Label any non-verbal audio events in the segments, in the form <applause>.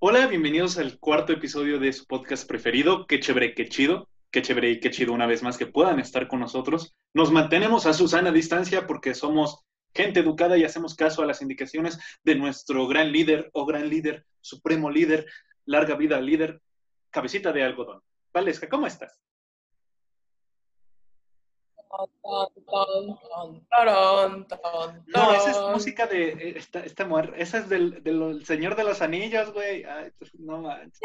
Hola, bienvenidos al cuarto episodio de su podcast preferido, Qué chévere, qué chido. Qué chévere y qué chido una vez más que puedan estar con nosotros. Nos mantenemos a su sana distancia porque somos gente educada y hacemos caso a las indicaciones de nuestro gran líder o gran líder, supremo líder, larga vida líder, cabecita de algodón. Valesca, ¿cómo estás? No, esa es música de eh, esta, esta mujer, esa es del, del, Señor de los Anillos, güey. Pues, no manches.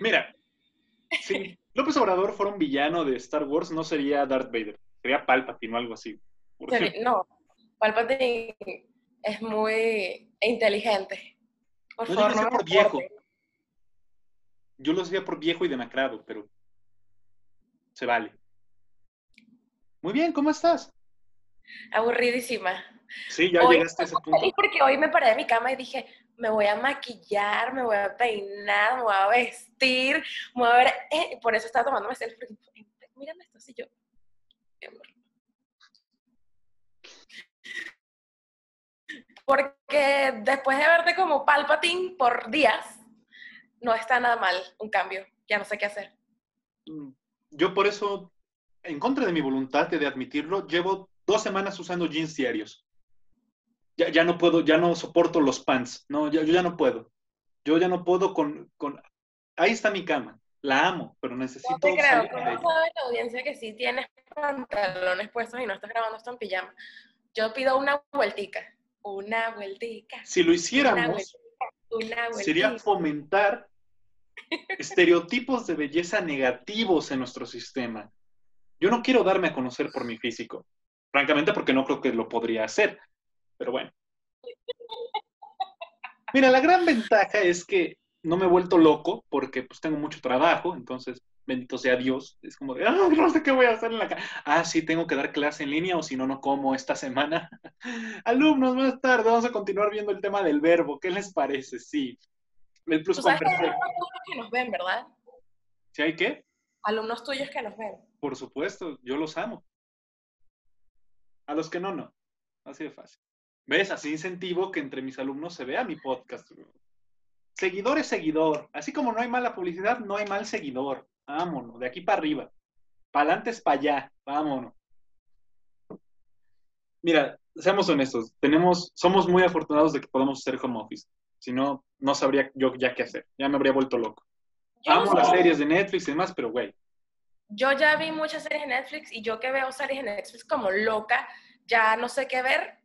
Mira, si López Obrador fuera un villano de Star Wars, no sería Darth Vader, sería Palpatine o algo así. No, Palpatine es muy inteligente. Por no, favor, yo lo por viejo. Yo lo decía por viejo y demacrado, pero se vale. Muy bien, ¿cómo estás? Aburridísima. Sí, ya llegaste a ese punto. Porque hoy me paré de mi cama y dije, me voy a maquillar, me voy a peinar, me voy a vestir, me voy a ver. Eh, por eso estaba tomando selfie. Porque, mírame esto, así yo. Porque después de verte como palpatín por días, no está nada mal un cambio. Ya no sé qué hacer. Mm, yo por eso, en contra de mi voluntad de admitirlo, llevo dos semanas usando jeans diarios. Ya, ya no puedo, ya no soporto los pants. No, ya, yo ya no puedo. Yo ya no puedo con, con... Ahí está mi cama. La amo, pero necesito... No te creo. ¿Cómo sabe la audiencia que sí tienes pantalones puestos y no estás grabando esto en pijama? Yo pido una vueltica. Una vueltica. Si lo hiciéramos, sería fomentar estereotipos de belleza negativos en nuestro sistema. Yo no quiero darme a conocer por mi físico, francamente porque no creo que lo podría hacer, pero bueno. Mira, la gran ventaja es que no me he vuelto loco porque pues tengo mucho trabajo, entonces bendito sea Dios, es como de, ah, no sé qué voy a hacer en la casa. Ah, sí, tengo que dar clase en línea o si no, no como esta semana. <laughs> Alumnos, más tarde vamos a continuar viendo el tema del verbo. ¿Qué les parece? Sí. El plus hay alumnos que nos ven, ¿verdad? ¿Sí hay qué? Alumnos tuyos que nos ven. Por supuesto, yo los amo. A los que no, no. Así de fácil. ¿Ves? Así incentivo que entre mis alumnos se vea mi podcast. Seguidor es seguidor. Así como no hay mala publicidad, no hay mal seguidor. Vámonos, de aquí para arriba. Para adelante es para allá. Vámonos. Mira, seamos honestos. Tenemos, somos muy afortunados de que podamos hacer home office. Si no, no sabría yo ya qué hacer. Ya me habría vuelto loco. Amo las series de Netflix y demás, pero güey. Yo ya vi muchas series de Netflix y yo que veo series de Netflix como loca, ya no sé qué ver.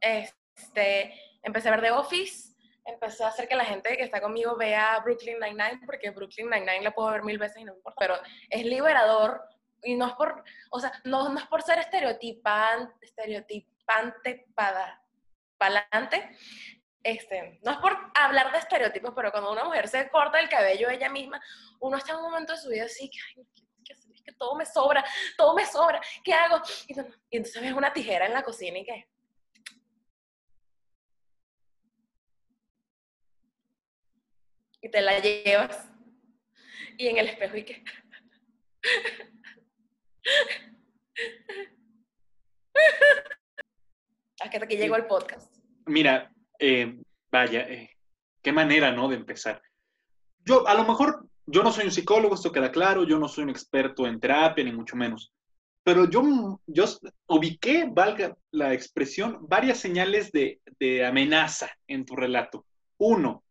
Este, empecé a ver The Office, empecé a hacer que la gente que está conmigo vea Brooklyn Nine-Nine, porque Brooklyn Nine-Nine la puedo ver mil veces y no me importa, pero es liberador y no es por, o sea, no, no es por ser estereotipan, estereotipante para adelante, este, no es por hablar de estereotipos, pero cuando una mujer se corta el cabello ella misma, uno está en un momento de su vida así, que, ay, es que todo me sobra, todo me sobra, ¿qué hago? Y, entonces ves una tijera en la cocina y qué. Y te la llevas. Y en el espejo y qué. <laughs> Hasta que llegó el podcast. Mira, eh, vaya, eh, qué manera, ¿no? De empezar. Yo, a lo mejor, yo no soy un psicólogo, esto queda claro, yo no soy un experto en terapia, ni mucho menos. Pero yo, yo ubiqué, valga la expresión, varias señales de, de amenaza en tu relato. Uno,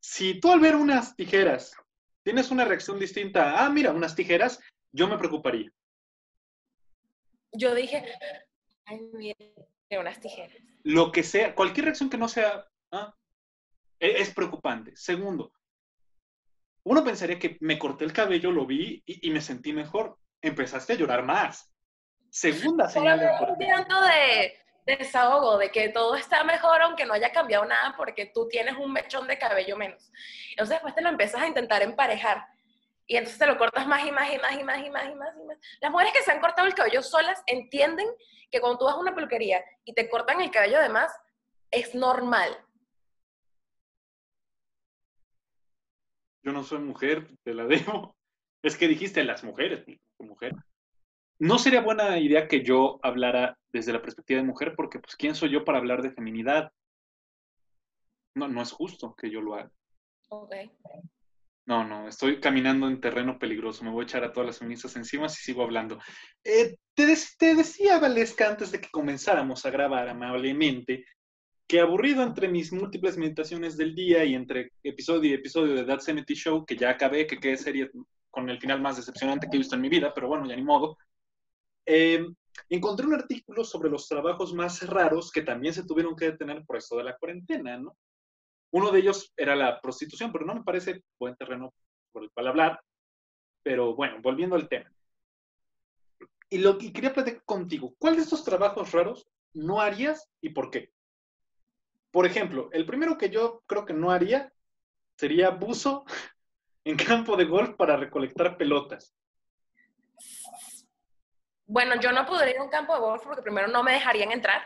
si tú al ver unas tijeras tienes una reacción distinta, ah, mira, unas tijeras, yo me preocuparía. Yo dije, ay, mira, unas tijeras. Lo que sea, cualquier reacción que no sea, ¿ah? e-, es preocupante. Segundo, uno pensaría que me corté el cabello, lo vi y, me sentí mejor. Empezaste a llorar más. Segunda señal. De desahogo, de que todo está mejor aunque no haya cambiado nada porque tú tienes un mechón de cabello menos. Entonces después te lo empiezas a intentar emparejar y entonces te lo cortas más y más y más y más y más y más y más. Las mujeres que se han cortado el cabello solas entienden que cuando tú vas a una peluquería y te cortan el cabello además, es normal. Yo no soy mujer, te la debo. Es que dijiste las mujeres, mujer. no sería buena idea que yo hablara desde la perspectiva de mujer, porque pues quién soy yo para hablar de feminidad. No, no es justo que yo lo haga. No, no, estoy caminando en terreno peligroso. Me voy a echar a todas las feministas encima si sigo hablando. Eh, te, decía, Valesca, antes de que comenzáramos a grabar amablemente, que aburrido entre mis múltiples meditaciones del día y entre episodio y episodio de That 70 Show, que ya acabé, que qué serie con el final más decepcionante que he visto en mi vida, pero bueno, ya ni modo, eh, encontré un artículo sobre los trabajos más raros que también se tuvieron que detener por esto de la cuarentena, ¿no? Uno de ellos era la prostitución, pero no me parece buen terreno por el cual hablar. Pero bueno, volviendo al tema. Y lo que quería platicar contigo, ¿cuál de estos trabajos raros no harías y por qué? Por ejemplo, el primero que yo creo que no haría sería buzo <laughs> en campo de golf para recolectar pelotas. Bueno, yo no podría ir a un campo de golf porque primero no me dejarían entrar.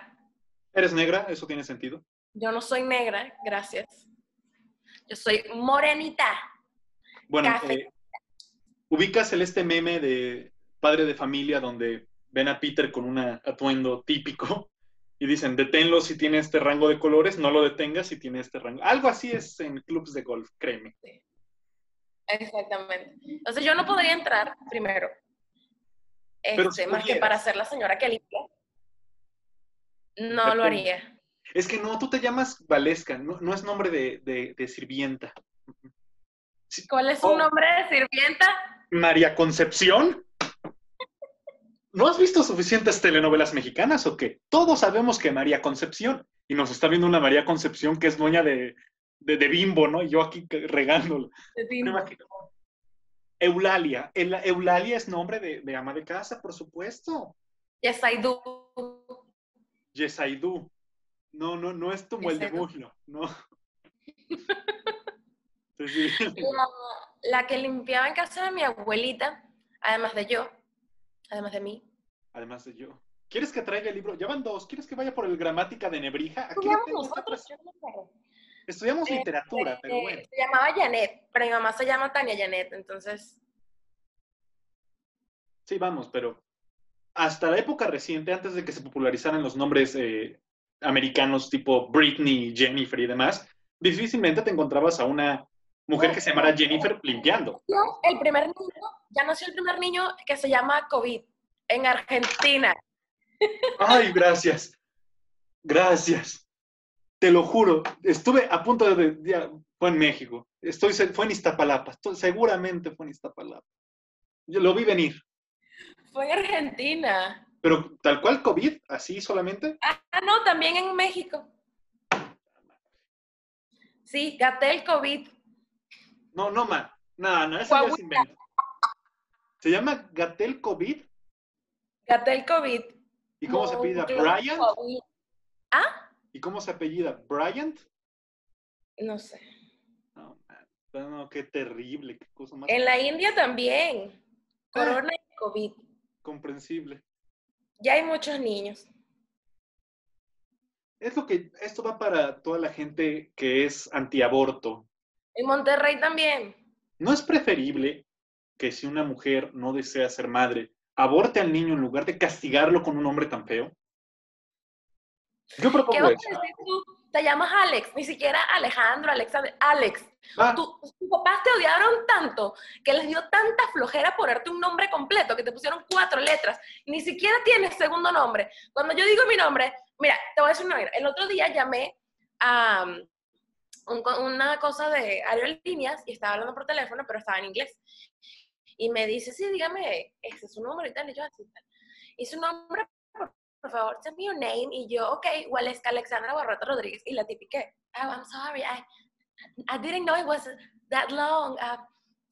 ¿Eres negra? ¿Eso tiene sentido? Yo no soy negra, gracias. Yo soy morenita. Bueno, eh, ubicas el este meme de padre de familia donde ven a Peter con un atuendo típico y dicen, deténlo si tiene este rango de colores, no lo detengas si tiene este rango. Algo así es en clubs de golf, créeme. Exactamente. Entonces yo no podría entrar primero. Este, más que para ser la señora que limpia. No lo haría. Es que no, tú te llamas Valesca, no, es nombre de, sirvienta. ¿Cuál es su oh. nombre de sirvienta? María Concepción. ¿No has visto suficientes telenovelas mexicanas o qué? Todos sabemos que María Concepción, y nos está viendo una María Concepción que es dueña de, Bimbo, ¿no? Y yo aquí regándolo. Eulalia. Eulalia es nombre de, ama de casa, por supuesto. Yesaidu. Yesaidu. No, no, no es como el de muslo, no. <laughs> la, que limpiaba en casa de mi abuelita, además de yo, además de mí. Además de yo. ¿Quieres que traiga el libro? Ya van dos. ¿Quieres que vaya por el Gramática de Nebrija? Aquí Estudiamos este, literatura, pero bueno. Se llamaba Janet, pero mi mamá se llama Tania Janet, entonces. Sí, vamos, pero hasta la época reciente, antes de que se popularizaran los nombres eh, americanos tipo Britney, Jennifer y demás, difícilmente te encontrabas a una mujer que se llamara Jennifer limpiando. El primer niño, ya nació el primer niño que se llama COVID en Argentina. Ay, gracias. Gracias. Te lo juro, estuve a punto de, fue en México. Estoy fue en Iztapalapa, seguramente fue en Iztapalapa. Yo lo vi venir. Fue en Argentina. Pero tal cual COVID, así solamente. Ah, no, también en México. Sí, Gatel COVID. No, no, man. No, no, eso es invento. ¿Se llama Gatel COVID? Gatel COVID. ¿Y cómo se apellida? ¿Bryant? ¿Ah? ¿Y cómo se apellida? ¿Bryant? No sé. No, man. no, qué terrible, qué cosa más. En la India también. Corona y COVID. Comprensible ya hay muchos niños. Es lo que, esto va para toda la gente que es antiaborto. En Monterrey también. ¿No es preferible que si una mujer no desea ser madre, aborte al niño en lugar de castigarlo con un hombre tan feo? Yo propongo ¿Qué eso. tú? Te llamas Alex, ni siquiera Alejandro, Alexander, Alex. Ah. tus papás te odiaron tanto que les dio tanta flojera ponerte un nombre completo que te pusieron cuatro letras. Ni siquiera tienes segundo nombre. Cuando yo digo mi nombre, mira, te voy a decir una El otro día llamé a um, una cosa de aerolíneas y estaba hablando por teléfono, pero estaba en inglés. Y me dice, sí, dígame, ese es su nombre y tal. Y yo así, Y su nombre, por, favor, send me your name. Y yo, ok, igual es Alexandra Barrota Rodríguez. Y la tipiqué. Oh, I'm sorry, I, I didn't know it was that long. Uh,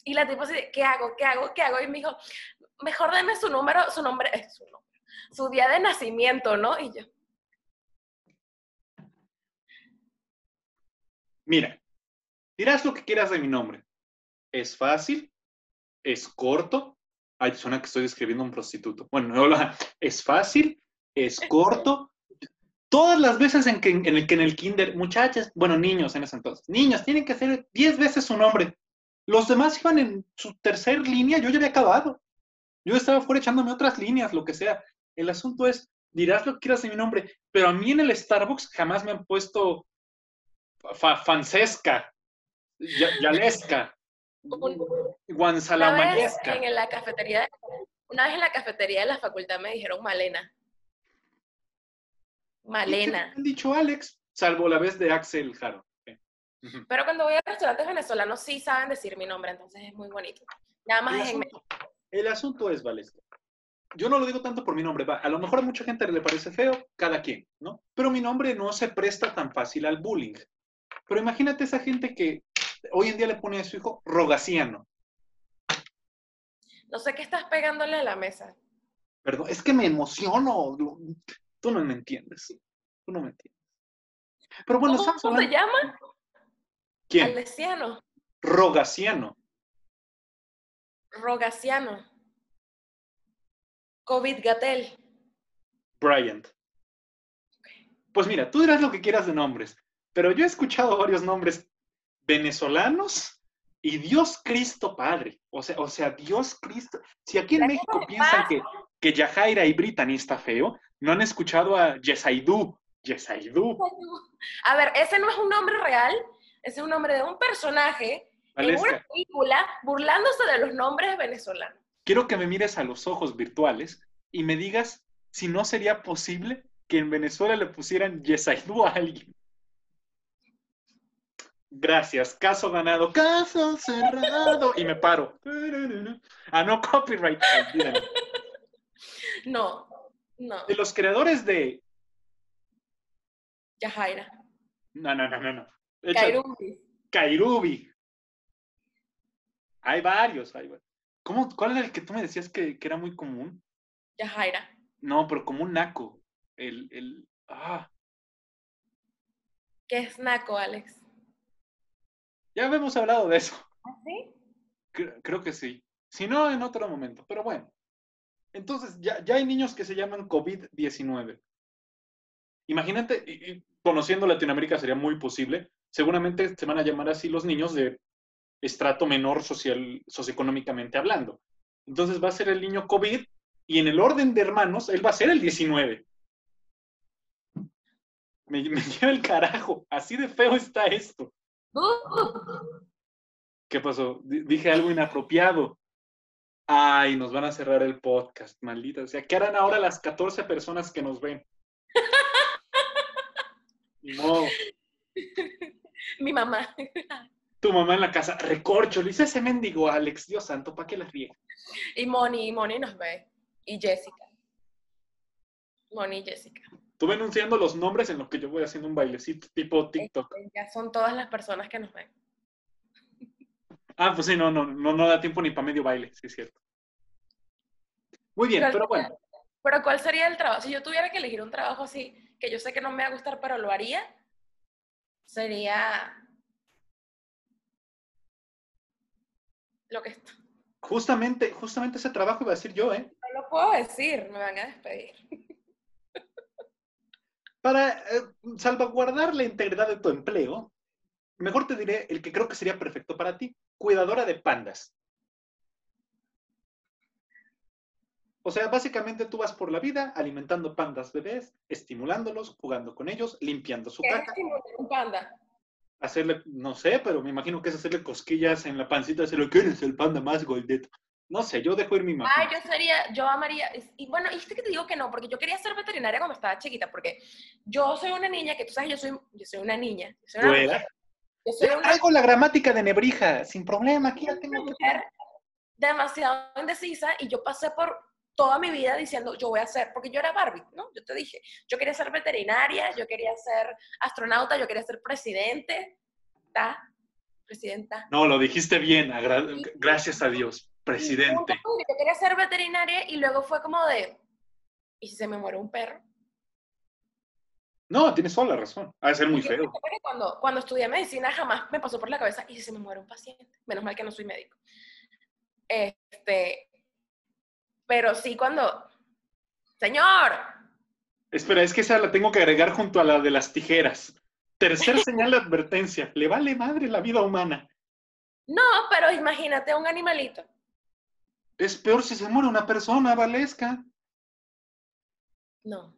y la tipo ¿qué hago? ¿Qué hago? ¿Qué hago? Y me dijo, mejor deme su número, su nombre, eh, su nombre, su día de nacimiento, ¿no? Y yo. Mira, dirás lo que quieras de mi nombre. Es fácil, es corto. Ay, suena que estoy describiendo a un prostituto. Bueno, hola, <laughs> es fácil, es corto, Todas las veces en que en, el que en el kinder, muchachas, bueno, niños en ese entonces, niños, tienen que hacer 10 veces su nombre. Los demás iban en su tercer línea, yo ya había acabado. Yo estaba fuera echándome otras líneas, lo que sea. El asunto es, dirás lo que quieras de mi nombre, pero a mí en el Starbucks jamás me han puesto Fancesca, Yalesca, Guanzalamayesca. En la cafetería, una vez en la cafetería de la facultad me dijeron Malena. Malena. Han dicho Alex, salvo la vez de Axel Jaro. Pero cuando voy a restaurantes venezolanos sí saben decir mi nombre, entonces es muy bonito. Nada más el es asunto, El asunto es, Valesca, yo no lo digo tanto por mi nombre, a lo mejor a mucha gente le parece feo, cada quien, ¿no? Pero mi nombre no se presta tan fácil al bullying. Pero imagínate esa gente que hoy en día le pone a su hijo Rogaciano. No sé qué estás pegándole a la mesa. Perdón, es que me emociono. Tú no me entiendes. Tú no me entiendes. Pero bueno, ¿Cómo, se llama? ¿Quién? Alesiano. Rogaciano. Rogaciano. COVID Gatel. Bryant. Pues mira, tú dirás lo que quieras de nombres, pero yo he escuchado varios nombres venezolanos y Dios Cristo Padre. O sea, o sea Dios Cristo. Si aquí en México piensan que, que Yajaira y Brittany está feo, no han escuchado a Yesaidú. Yesaidú. A ver, ese no es un nombre real, ese es un nombre de un personaje en una película burlándose de los nombres venezolanos quiero que me mires a los ojos virtuales y me digas si no sería posible que en Venezuela le pusieran Yesaidu a alguien. Gracias, caso ganado, caso cerrado. Y me paro. Ah, no, copyright. <laughs> No, no. De los creadores de. Yajaira. No, no, no, no. no. Kairubi. Kairubi. Hay varios, hay varios. ¿Cómo, ¿Cuál era el que tú me decías que, era muy común? Yajaira. No, pero como un naco. El, el, ah. ¿Qué es naco, Alex? Ya habíamos hablado de eso. ¿Ah, sí? Creo, que sí. Si no, en otro momento. Pero bueno. Entonces, ya, ya hay niños que se llaman COVID-19. Imagínate, y, conociendo Latinoamérica sería muy posible. Seguramente se van a llamar así los niños de estrato menor social, socioeconómicamente hablando. Entonces va a ser el niño COVID y en el orden de hermanos, él va a ser el 19. Me, me lleva el carajo. Así de feo está esto. ¿Qué pasó? dije algo inapropiado. Ay, nos van a cerrar el podcast, maldita. O sea, ¿qué harán ahora las 14 personas que nos ven? <laughs> No. Mi mamá tu mamá en la casa, recorcho, le dice ese mendigo Alex, Dios santo, ¿para qué la ríe? Y Moni, y Moni nos ve, y Jessica. Moni y Jessica. Tú enunciando los nombres en los que yo voy haciendo un bailecito tipo TikTok. Este, ya son todas las personas que nos ven. Ah, pues sí, no, no, no, no da tiempo ni para medio baile, sí es cierto. Muy bien, pero bueno. Pero ¿cuál sería el trabajo? Si yo tuviera que elegir un trabajo así, que yo sé que no me va a gustar, pero lo haría, sería lo que está. Justamente, justamente ese trabajo iba a decir yo, ¿eh? No lo puedo decir, me van a despedir. Para eh, salvaguardar la integridad de tu empleo, mejor te diré el que creo que sería perfecto para ti, cuidadora de pandas. O sea, básicamente tú vas por la vida alimentando pandas bebés, estimulándolos, jugando con ellos, limpiando su ¿Qué caca. Es un panda? hacerle, no sé, pero me imagino que es hacerle cosquillas en la pancita, decirle que eres el panda más goldeto. No sé, yo dejo ir mi mamá. Ah, yo sería, yo amaría, y bueno, y este que te digo que no, porque yo quería ser veterinaria cuando estaba chiquita, porque yo soy una niña, que tú sabes, yo soy, yo soy una niña. Yo soy una Yo soy una, la gramática de Nebrija, sin problema, aquí ya tengo que... Demasiado indecisa, y yo pasé por toda mi vida diciendo, yo voy a ser, porque yo era Barbie, ¿no? Yo te dije, yo quería ser veterinaria, yo quería ser astronauta, yo quería ser presidente, ¿está? Presidenta. No, lo dijiste bien, gracias a Dios, presidente. yo quería ser veterinaria y luego fue como de, ¿y si se me muere un perro? No, tienes toda la razón. Ha de ser muy feo. Cuando, cuando estudié medicina jamás me pasó por la cabeza, ¿y si se me muere un paciente? Menos mal que no soy médico. Este, pero sí cuando, señor. Espera, es que esa la tengo que agregar junto a la de las tijeras. Tercer <laughs> señal de advertencia, le vale madre la vida humana. No, pero imagínate un animalito. Es peor si se muere una persona, Valesca. No.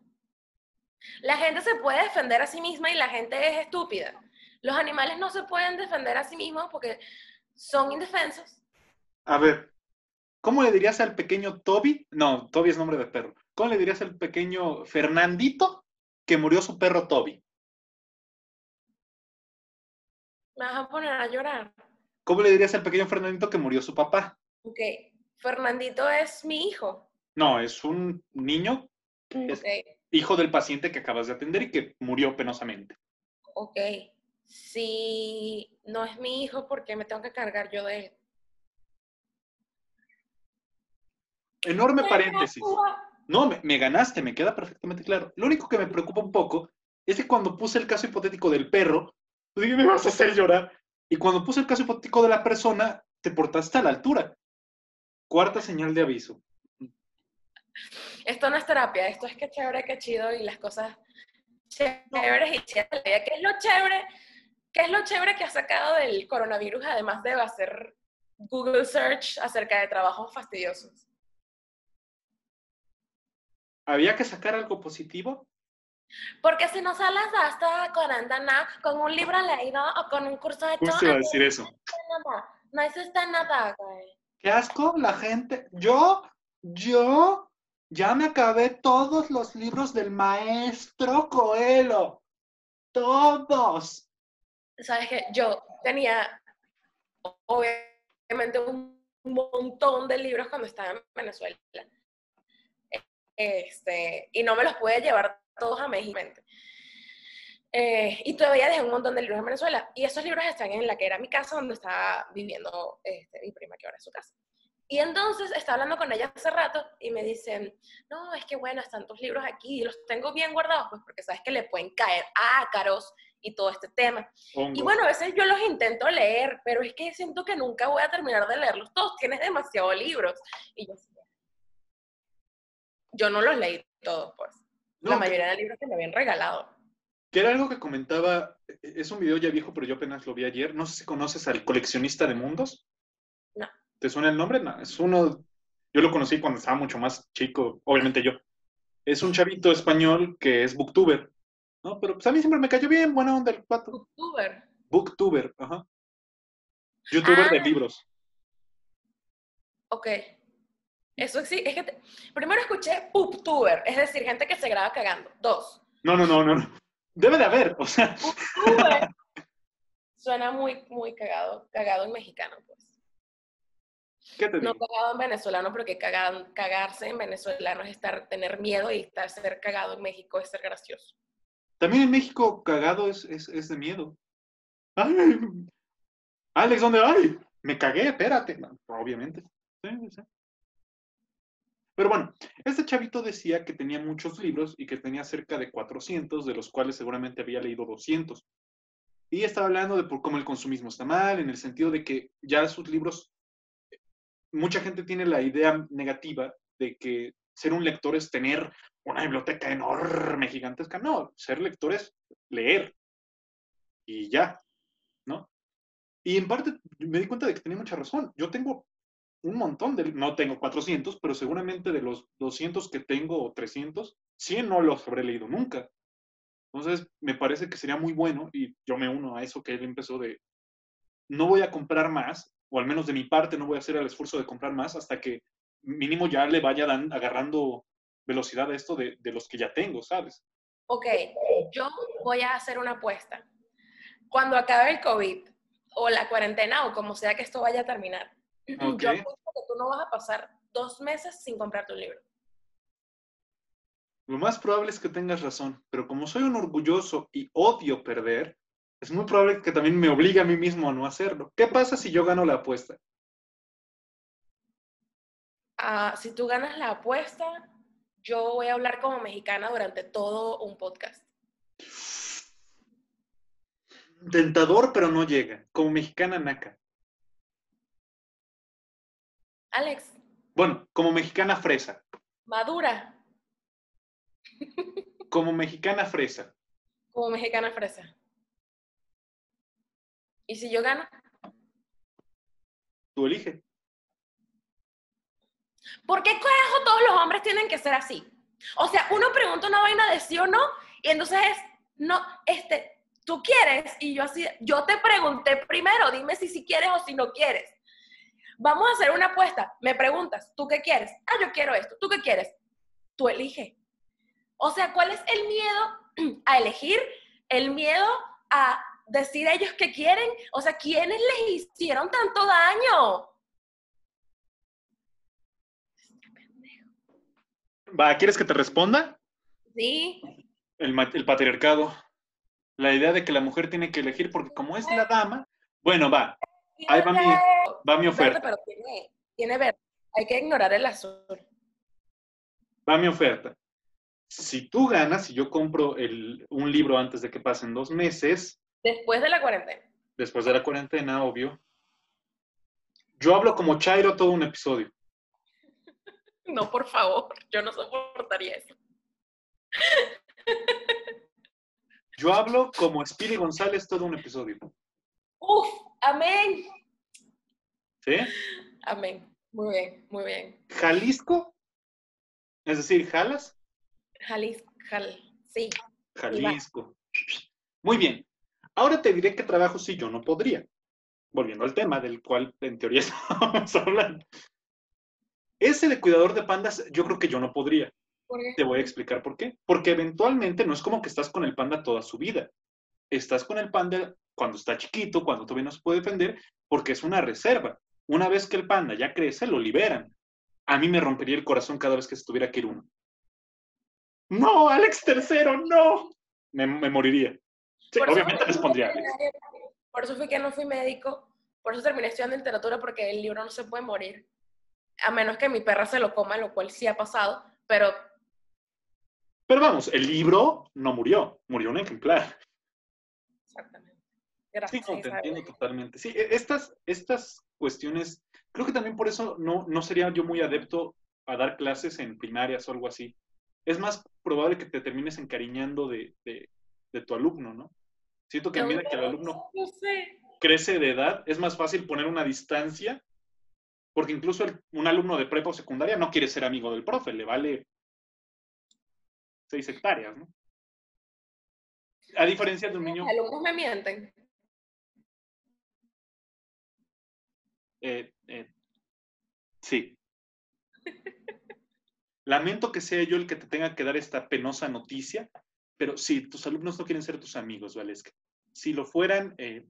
La gente se puede defender a sí misma y la gente es estúpida. Los animales no se pueden defender a sí mismos porque son indefensos. A ver, ¿cómo le dirías al pequeño Toby? No, Toby es nombre de perro. ¿Cómo le dirías al pequeño Fernandito que murió su perro Toby? Me vas a poner a llorar. ¿Cómo le dirías al pequeño Fernandito que murió su papá? Ok, Fernandito es mi hijo. No, es un niño, es Ok, hijo del paciente que acabas de atender y que murió penosamente. ok. Si no es mi hijo, ¿por qué me tengo que cargar yo de él? Enorme paréntesis. No, me, me ganaste, me queda perfectamente claro. Lo único que me preocupa un poco es que cuando puse el caso hipotético del perro, tú dije, me vas a hacer llorar. Y cuando puse el caso hipotético de la persona, te portaste a la altura. Cuarta señal de aviso. Esto no es terapia, esto es que chévere, que chido y las cosas chéveres y chéveres. ¿Qué es lo chévere? ¿Qué es lo chévere que ha sacado del coronavirus además de hacer Google Search acerca de trabajos fastidiosos? ¿Había que sacar algo positivo? Porque si no sales de esta cuarentena con un libro leído o con un curso hecho, Justo iba a no decir eso. hiciste nada. No hiciste nada, güey. Qué asco la gente. Yo, yo, ya me acabé todos los libros del maestro Coelho. Todos. Sabes que yo tenía obviamente un montón de libros cuando estaba en Venezuela. Este, y no me los pude llevar todos a México. Eh, y todavía dejé un montón de libros en Venezuela. Y esos libros están en la que era mi casa, donde estaba viviendo este, mi prima, que ahora es su casa. Y entonces estaba hablando con ella hace rato y me dicen, no, es que bueno, están tus libros aquí y los tengo bien guardados, pues porque sabes que le pueden caer ácaros y todo este tema. Y Hongos. bueno, a veces yo los intento leer, pero es que siento que nunca voy a terminar de leerlos todos. Tienes demasiados libros. Y yo, yo no los leí todos, pues. No, la que- mayoría de libros que me habían regalado. Que era algo que comentaba, e- es un video ya viejo, pero yo apenas lo vi ayer. No sé si conoces al coleccionista de mundos. No. ¿Te suena el nombre? No, es uno, yo lo conocí cuando estaba mucho más chico, obviamente yo. Es un chavito español que es booktuber, ¿no? Pero pues a mí siempre me cayó bien, buena onda el pato. Booktuber. Booktuber, ajá. Youtuber de Ah. libros. Ok. Eso sí, es que te- primero escuché Booktuber, es decir, gente que se graba cagando. Dos. No, no, no, no, no. Debe de haber, o sea. <laughs> Suena muy, muy cagado, cagado en mexicano, pues. ¿qué te No digo? cagado en venezolano, porque cagan- cagarse en venezolano es estar, tener miedo y estar ser cagado en México es ser gracioso. También en México cagado es, es, es de miedo. Ay, Alex, ¿dónde hay? Me cagué, espérate. No, obviamente. Sí, sí. Pero bueno, este chavito decía que tenía muchos libros y que tenía cerca de 400, de los cuales seguramente había leído 200. Y estaba hablando de por cómo el consumismo está mal, en el sentido de que ya sus libros, mucha gente tiene la idea negativa de que ser un lector es tener una biblioteca enorme, gigantesca. No, ser lector es leer. Y ya, ¿no? Y en parte me di cuenta de que tenía mucha razón. Yo tengo un montón de, no tengo 400, pero seguramente de los 200 que tengo o 300, 100 no los habré leído nunca. Entonces, me parece que sería muy bueno, y yo me uno a eso que él empezó de, no voy a comprar más, o al menos de mi parte no voy a hacer el esfuerzo de comprar más hasta que mínimo ya le vaya agarrando velocidad a esto de, de los que ya tengo, ¿sabes? Ok, yo voy a hacer una apuesta. Cuando acabe el COVID o la cuarentena o como sea que esto vaya a terminar, Yo apuesto que tú no vas a pasar dos meses sin comprarte un libro. Lo más probable es que tengas razón, pero como soy un orgulloso y odio perder, es muy probable que también me obligue a mí mismo a no hacerlo. ¿Qué pasa si yo gano la apuesta? Ah, si tú ganas la apuesta, yo voy a hablar como mexicana durante todo un podcast. Tentador, pero no llega. Como mexicana naca. Alex, Bueno, como mexicana fresa. madura Como mexicana fresa. como mexicana fresa. ¿Y si yo gano? Tú elige. ¿Por qué carajo todos los hombres tienen que ser así? O sea, uno pregunta una vaina de sí o no, y entonces es, no, este, tú quieres, y yo así, yo te pregunté primero, dime si sí quieres o si no quieres. Vamos a hacer una apuesta. Me preguntas, ¿tú qué quieres? Ah, yo quiero esto. ¿Tú qué quieres? Tú elige. O sea, ¿cuál es el miedo <clears throat> a elegir? El miedo a decir a ellos que quieren. O sea, ¿quiénes les hicieron tanto daño? Va, ¿quieres que te responda? Sí. El, el patriarcado. La idea de que la mujer tiene que elegir porque como es la dama, bueno, va. Ahí va mi, va mi oferta. Pero tiene, tiene verde. Hay que ignorar el azul. Va mi oferta. Si tú ganas, si yo compro el, un libro antes de que pasen dos meses. Después de la cuarentena. Después de la cuarentena, obvio. Yo hablo como Chairo todo un episodio. <laughs> No, por favor, yo no soportaría eso. <laughs> Yo hablo como Speedy González todo un episodio. Uf, amén. ¿Sí? Amén. Muy bien, muy bien. Jalisco, es decir, Jalas. Jalisco, Jal, sí. Jalisco. Muy bien. Ahora te diré qué trabajo sí yo no podría. Volviendo al tema del cual en teoría <laughs> estamos hablando. Ese de cuidador de pandas, yo creo que yo no podría. Te voy a explicar por qué. Porque eventualmente no es como que estás con el panda toda su vida. Estás con el panda cuando está chiquito, cuando todavía no se puede defender, porque es una reserva. Una vez que el panda ya crece, lo liberan. A mí me rompería el corazón cada vez que se tuviera que ir uno. No, Alex tercero, no. Me, moriría. obviamente respondría Alex. Por eso fue que no fui médico, por eso terminé estudiando literatura, porque el libro no se puede morir a menos que mi perra se lo coma, lo cual sí ha pasado, pero... Pero vamos, el libro no murió, murió un ejemplar. Exactamente. Gracias. Sí, te entiendo totalmente. Sí, e, estas, estas cuestiones, creo que también por eso no, no sería yo muy adepto a dar clases en primarias o algo así. Es más probable que te termines encariñando de, de, tu alumno, ¿no? Siento que a medida que el alumno crece de edad, es más fácil poner una distancia porque incluso un alumno de prepa o secundaria no quiere ser amigo del profe, le vale seis hectáreas, ¿no? A diferencia de un niño... Los alumnos me mienten. Eh, eh, sí. <laughs> Lamento que sea yo el que te tenga que dar esta penosa noticia, pero sí, tus alumnos no quieren ser tus amigos, Valesca. Si lo fueran, eh,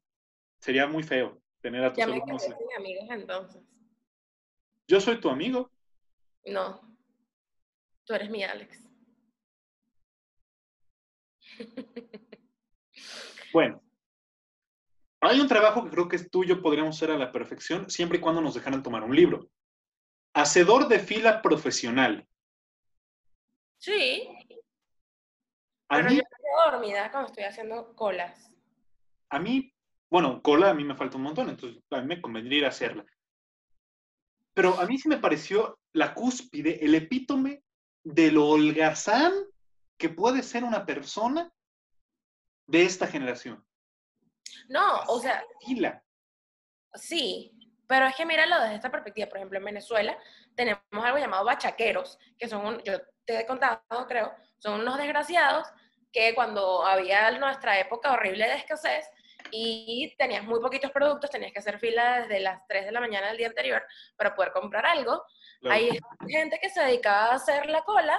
sería muy feo tener a tus ya alumnos. Me amigos entonces. Yo soy tu amigo. No, tú eres mi Alex. Bueno, hay un trabajo que creo que es tuyo, podríamos hacer a la perfección, siempre y cuando nos dejaran tomar un libro. Hacedor de fila profesional. Sí. Pero yo estoy dormida cuando estoy haciendo colas. A mí, bueno, cola a mí me falta un montón, entonces a mí me convendría a hacerla. Pero a mí sí me pareció la cúspide, el epítome de lo holgazán que puede ser una persona de esta generación. No, o sea. Sí, pero es que míralo desde esta perspectiva. Por ejemplo, en Venezuela tenemos algo llamado bachaqueros, que son, yo te he contado, creo, son unos desgraciados que cuando había nuestra época horrible de escasez, y tenías muy poquitos productos, tenías que hacer fila desde las 3 de la mañana del día anterior para poder comprar algo. Hay gente que se dedicaba a hacer la cola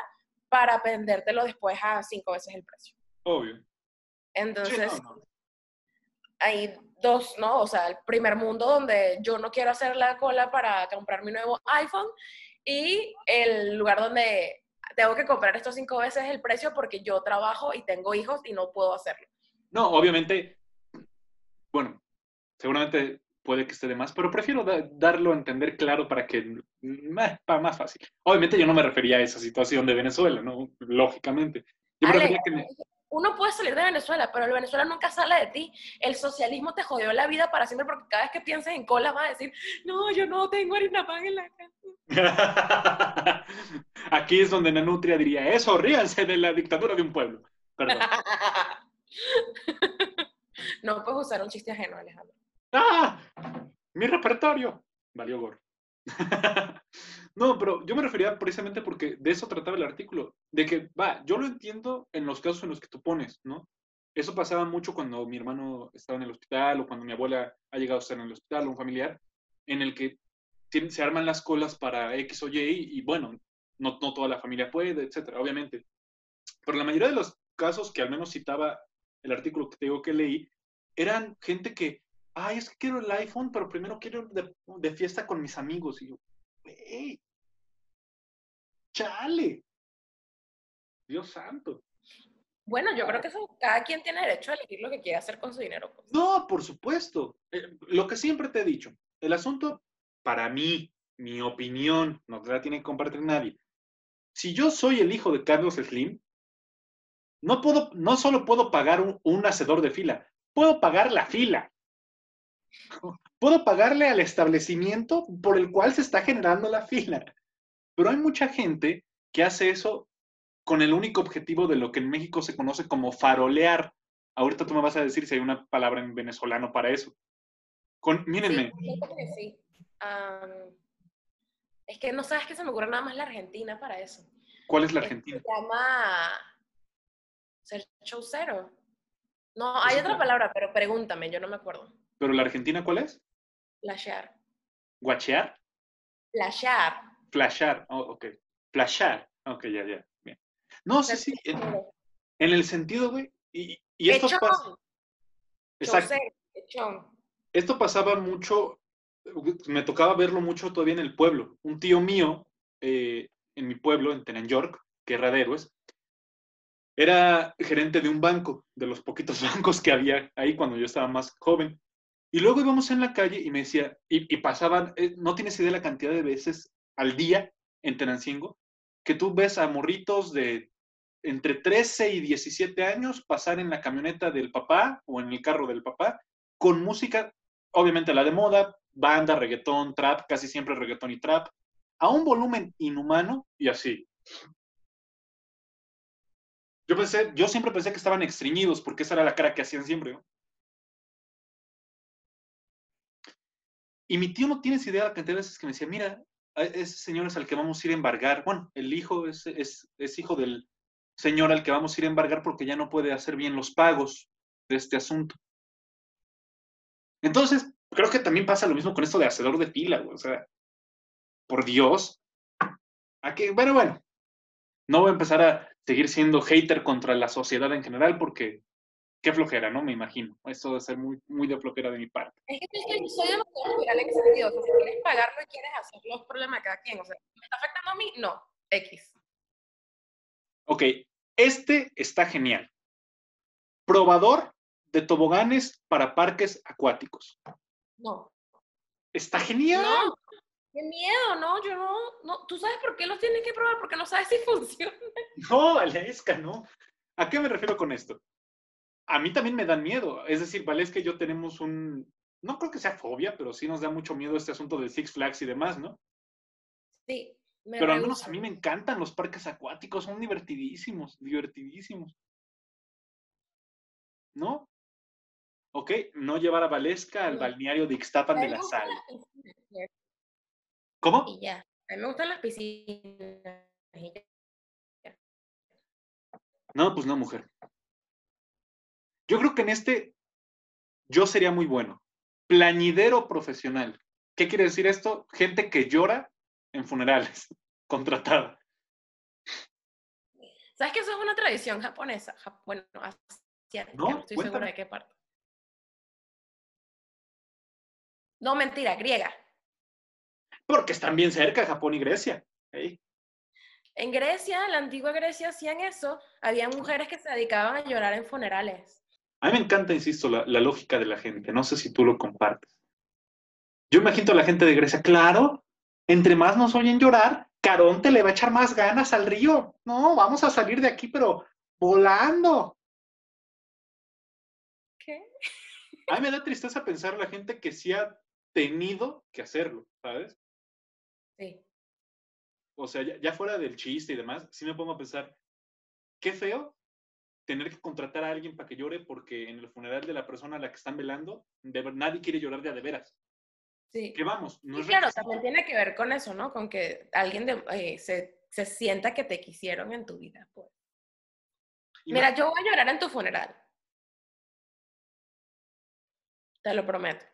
para vendértelo después a cinco veces el precio. Obvio. Entonces, hay dos, ¿no? O sea, el primer mundo donde yo no quiero hacer la cola para comprar mi nuevo iPhone y el lugar donde tengo que comprar estos cinco veces el precio porque yo trabajo y tengo hijos y no puedo hacerlo. No, obviamente bueno, seguramente puede que esté de más, pero prefiero darlo a entender claro para que, para más fácil. Obviamente yo no me refería a esa situación de Venezuela, ¿no? Lógicamente. Yo que Uno puede salir de Venezuela, pero el Venezuela nunca sale de ti. El socialismo te jodió la vida para siempre porque cada vez que pienses en cola vas a decir, no, yo no tengo harina pan en la casa. <laughs> Aquí es donde Nanutria diría, eso, ríanse de la dictadura de un pueblo. Perdón. <laughs> No puedes usar un chiste ajeno, Alejandro. ¡Ah! Mi repertorio. Valió gorro. <laughs> No, pero yo me refería precisamente porque de eso trataba el artículo, de que, va, yo lo entiendo en los casos en los que tú pones, ¿no? Eso pasaba mucho cuando mi hermano estaba en el hospital o cuando mi abuela ha llegado a estar en el hospital o un familiar, en el que se arman las colas para X o Y y, bueno, no, toda la familia puede, etcétera, obviamente. Pero la mayoría de los casos que al menos citaba el artículo que te digo que leí, eran gente que, ay, es que quiero el iPhone, pero primero quiero de, de fiesta con mis amigos. Y yo, ¡Ey! ¡Chale! Dios santo. Bueno, yo creo que eso, cada quien tiene derecho a elegir lo que quiere hacer con su dinero. Pues. No, por supuesto. Eh, lo que siempre te he dicho, el asunto, para mí, mi opinión, no te la tiene que compartir nadie. Si yo soy el hijo de Carlos Slim, no, puedo, no solo puedo pagar un, un hacedor de fila, puedo pagar la fila puedo pagarle al establecimiento por el cual se está generando la fila. Pero hay mucha gente que hace eso con el único objetivo de lo que en México se conoce como farolear. Ahorita tú me vas a decir si hay una palabra en venezolano para eso. Con, mírenme. Sí, es que no sabes que se me ocurre nada más la Argentina para eso. ¿Cuál es la Argentina? Se llama ser chaucero. No, hay otra palabra, pero pregúntame, yo no me acuerdo. ¿Pero la Argentina cuál es? Flashear. ¿Guachear? Flashear. Flashar, oh, ok. Flashar, ok, ya, ya, bien. No, sí, sí, en, el sentido, güey, y, y esto pasa... Exacto. Esto pasaba mucho, me tocaba verlo mucho todavía en el pueblo. Un tío mío, eh, en mi pueblo, en Tenen York, Guerra de Héroes, era gerente de un banco, de los poquitos <laughs> bancos que había ahí cuando yo estaba más joven. Y luego íbamos en la calle y me decía, y, pasaban, eh, no tienes idea de la cantidad de veces al día en Tenancingo, que tú ves a morritos de entre 13 y 17 años pasar en la camioneta del papá o en el carro del papá con música, obviamente la de moda, banda, reggaetón, trap, casi siempre reggaetón y trap, a un volumen inhumano y así. Yo pensé, yo siempre pensé que estaban extriñidos porque esa era la cara que hacían siempre. ¿no? Y mi tío no tienes idea de la cantidad de veces que me decía, mira, ese señor es al que vamos a ir a embargar. Bueno, el hijo es, es, hijo del señor al que vamos a ir a embargar porque ya no puede hacer bien los pagos de este asunto. Entonces, creo que también pasa lo mismo con esto de hacedor de fila, o sea, por Dios. A bueno, bueno, no voy a empezar a seguir siendo hater contra la sociedad en general porque qué flojera, ¿no? Me imagino. Eso debe ser muy, muy de flojera de mi parte. Es que soy, soy demasiado liberal en ese sentido. O sea, si quieres pagarlo y quieres hacerlo, es problema de cada quien. O sea, ¿me está afectando a mí? No. X. Ok. Este está genial. Probador de toboganes para parques acuáticos. No. Está genial. No. Qué miedo, no, yo no, no, ¿tú sabes por qué los tienes que probar? Porque no sabes si <laughs> funciona. No, Aleska, no. ¿A qué me refiero con esto? A mí también me dan miedo. Es decir, vale, es que yo tenemos un, no creo que sea fobia, pero sí nos da mucho miedo este asunto de Six Flags y demás, ¿no? Sí. pero al menos a mí me encantan los parques acuáticos, son divertidísimos, divertidísimos. ¿No? Ok, no llevar a Valesca al balneario de Ixtapan de la Sal. ¿Cómo? Y ya. A mí me gustan las piscinas. No, pues no, mujer. Yo creo que en este yo sería muy bueno. Plañidero profesional. ¿Qué quiere decir esto? Gente que llora en funerales, <laughs> contratada. ¿Sabes que eso es una tradición japonesa? Bueno, asiática, no, estoy segura de qué parte. No, mentira, griega. Porque están bien cerca Japón y Grecia. En Grecia, en la antigua Grecia, hacían eso. Había mujeres que se dedicaban a llorar en funerales. A mí me encanta, insisto, la, lógica de la gente. No sé si tú lo compartes. Yo imagino a la gente de Grecia, claro, entre más nos oyen llorar, Caronte le va a echar más ganas al río. No, vamos a salir de aquí, pero volando. ¿Qué? A mí me da tristeza pensar la gente que sí ha tenido que hacerlo, ¿sabes? Sí. O sea, ya, ya fuera del chiste y demás, sí me pongo a pensar, qué feo tener que contratar a alguien para que llore porque en el funeral de la persona a la que están velando, nadie quiere llorar de a de veras. Sí. Que vamos, no Y es claro, requisito. también tiene que ver con eso, ¿no? Con que alguien de- eh, se, se sienta que te quisieron en tu vida. Pues. Mira, yo voy a llorar en tu funeral. Te lo prometo.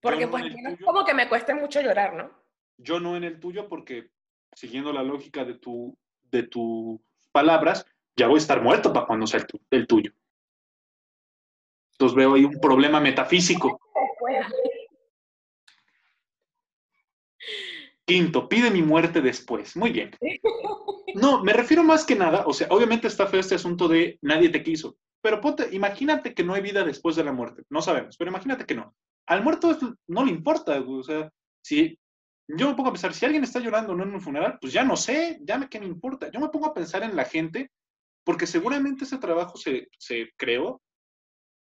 Porque no pues no es como que me cueste mucho llorar, ¿no? Yo no en el tuyo porque, siguiendo la lógica de, tu, de tus palabras, ya voy a estar muerto para cuando sea el, tu- el tuyo. Entonces veo ahí un problema metafísico. Quinto, pide mi muerte después. Muy bien. No, me refiero más que nada, o sea, obviamente está feo este asunto de nadie te quiso, pero ponte, imagínate que no hay vida después de la muerte. No sabemos, pero imagínate que no. Al muerto no le importa, o sea, si yo me pongo a pensar, si alguien está llorando no en un funeral, pues ya no sé, ya me, me importa. Yo me pongo a pensar en la gente, porque seguramente ese trabajo se, se creó,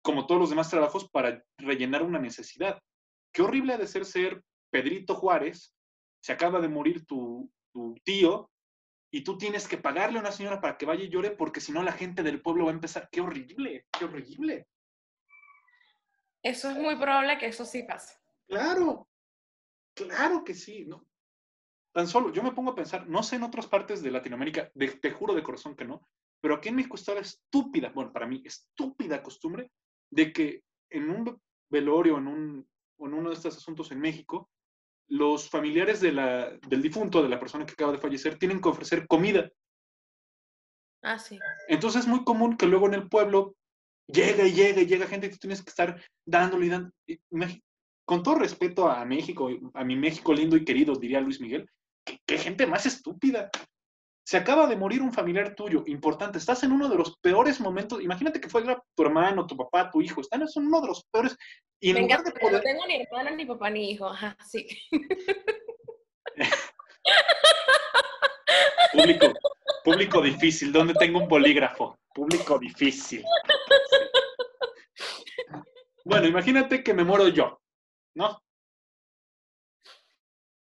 como todos los demás trabajos, para rellenar una necesidad. Qué horrible ha de ser ser Pedrito Juárez, se acaba de morir tu, tu tío, y tú tienes que pagarle a una señora para que vaya y llore, porque si no la gente del pueblo va a empezar, qué horrible, qué horrible. Eso es muy probable que eso sí pase. Claro, claro que sí. No. Tan solo, yo me pongo a pensar, no sé en otras partes de Latinoamérica, de- te juro de corazón que no, pero aquí en México está la estúpida, bueno, para mí, estúpida costumbre de que en un velorio, en, un, en uno de estos asuntos en México, los familiares de la, del difunto, de la persona que acaba de fallecer, tienen que ofrecer comida. Ah, sí. Entonces es muy común que luego en el pueblo llega y llega y llega gente y tú tienes que estar dándole y dando. Con todo respeto a México, a mi México lindo y querido, diría Luis Miguel, ¿qué, qué gente más estúpida. Se acaba de morir un familiar tuyo, importante. Estás en uno de los peores momentos. Imagínate que fuera tu hermano, tu papá, tu hijo. Están en uno de los peores. Y en Venga, lugar de pero no tengo ni hermana, ni papá, ni hijo. Ajá, sí. <laughs> Público, público difícil. ¿Dónde tengo un bolígrafo? Público difícil. Bueno, imagínate que me muero yo, ¿no?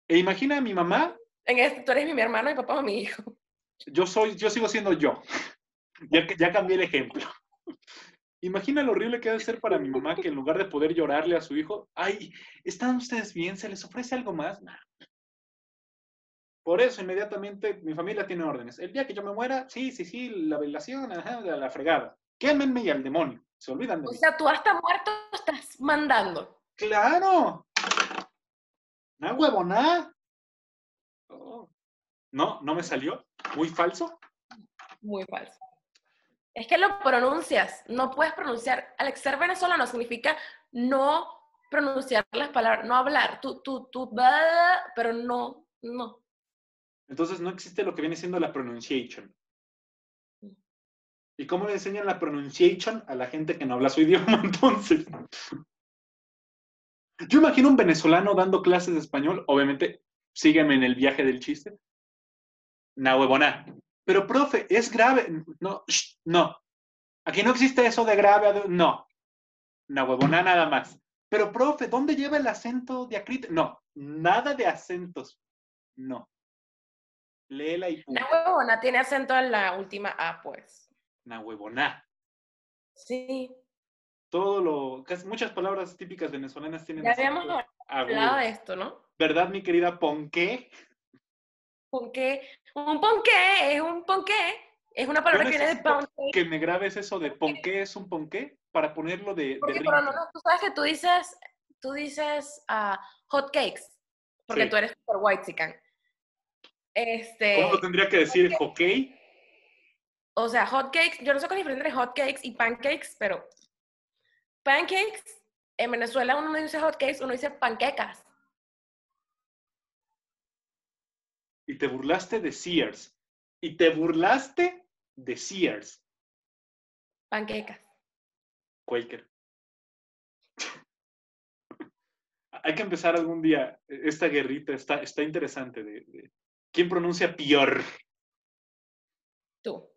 E imagina a mi mamá, En este, tú eres mi, mi hermano, mi papá o mi hijo. Yo soy, yo sigo siendo yo. <laughs> Ya, ya cambié el ejemplo. Imagina lo horrible que debe ser para mi mamá que en lugar de poder llorarle a su hijo, ay, ¿están ustedes bien? ¿Se les ofrece algo más? Nah. Por eso, inmediatamente, mi familia tiene órdenes. El día que yo me muera, sí, sí, sí, la velación, ajá, la, la fregada. Quémenme y al demonio. Se olvidan de O mí. sea, tú hasta muerto estás mandando. ¡Claro! ¡Na huevona! Oh. No, no me salió. Muy falso. Muy falso. Es que lo pronuncias. No puedes pronunciar. Alex, ser venezolano significa no pronunciar las palabras, no hablar. Tú, tú, tú, pero no, no. Entonces no existe lo que viene siendo la pronunciation. ¿Y cómo le enseñan la pronunciation a la gente que no habla su <laughs> idioma entonces? Yo imagino un venezolano dando clases de español, obviamente, sígueme en el viaje del chiste. Na huevona. Pero, profe, es grave. No, no. Aquí no existe eso de grave. No. Na huevona nada más. Pero, profe, ¿dónde lleva el acento diacrítico? No, nada de acentos. No. Léela y punto. Huevona tiene acento en la última A, pues. Na huevona. Sí. Todo lo, casi muchas palabras típicas venezolanas tienen Ya habíamos hablado de esto, ¿no? ¿Verdad, mi querida Ponqué? Ponqué. Un ponqué es un ponqué. Es una palabra que viene de ponqué. Que me grabes eso de Ponqué es un Ponqué para ponerlo de, de Porque, pero no, ringtone. no, tú sabes que tú dices, tú dices ah, hot cakes, porque Sí. tú eres super white chican. Este, ¿Cómo lo tendría que decir? ¿Hockey? o sea, hot cakes, yo no sé cuál es la diferencia entre hot cakes y pancakes, pero pancakes, en Venezuela uno no dice hot cakes, uno dice panquecas. Y te burlaste de Sears. Y te burlaste de Sears. Panquecas. Quaker. <laughs> Hay que empezar algún día esta guerrita. Está, está interesante. De, de- ¿Quién pronuncia peor? Tú.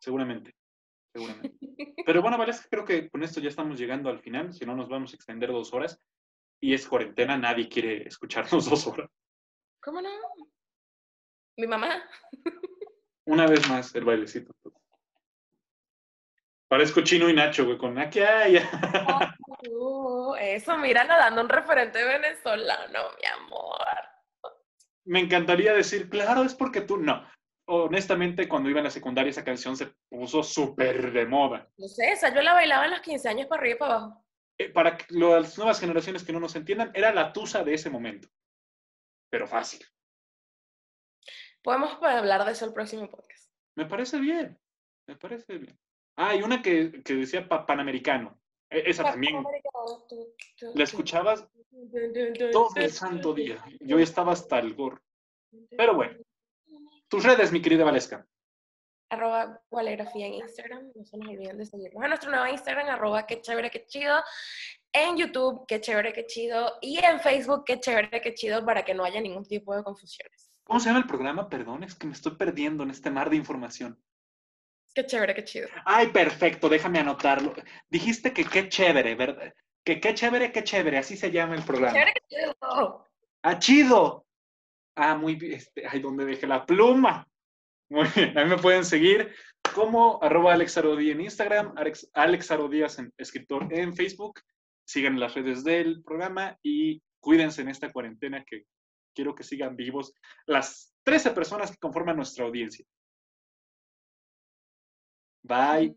Seguramente. Seguramente. <laughs> Pero bueno, vale, es que creo que con esto ya estamos llegando al final. Si no, nos vamos a extender dos horas. Y es cuarentena, nadie quiere escucharnos <laughs> dos horas. ¿Cómo no? Mi mamá. <laughs> Una vez más, el bailecito. Parezco chino y Nacho, güey, con aquí, ay, Uh, <laughs> eso, míralo dando un referente venezolano, mi amor. Me encantaría decir, claro, es porque tú no. Honestamente, cuando iba en la secundaria, esa canción se puso súper de moda. No sé, esa yo la bailaba en los 15 años para arriba y para abajo. Eh, para las nuevas generaciones que no nos entiendan, era la tusa de ese momento. Pero fácil. Podemos hablar de eso el próximo podcast. Me parece bien. Me parece bien. Ah, y una que, que decía pa- Panamericano. Esa también. La escuchabas todo el santo día. Yo estaba hasta el gorro. Pero bueno. Tus redes, mi querida Valesca. Arroba Gualegrafía en Instagram. No se nos olviden de seguirnos a nuestro nuevo Instagram, arroba qué chévere, qué chido. En YouTube, qué chévere, qué chido. Y en Facebook, qué chévere, qué chido, para que no haya ningún tipo de confusiones. ¿Cómo se llama el programa? Perdón, es que me estoy perdiendo en este mar de información. Qué chévere, qué chido. Ay, perfecto, déjame anotarlo. Dijiste que qué chévere, ¿verdad? Que qué chévere, qué chévere, así se llama el programa. Chévere, qué chido. ¡Ah, chido! Ah, muy bien. Este, ay, ¿dónde dejé la pluma? Muy bien, ahí me pueden seguir como arroba Alex en Instagram, Alex, Alex Arodías en escritor en Facebook. Sigan las redes del programa y cuídense en esta cuarentena que quiero que sigan vivos las 13 personas que conforman nuestra audiencia. Bye.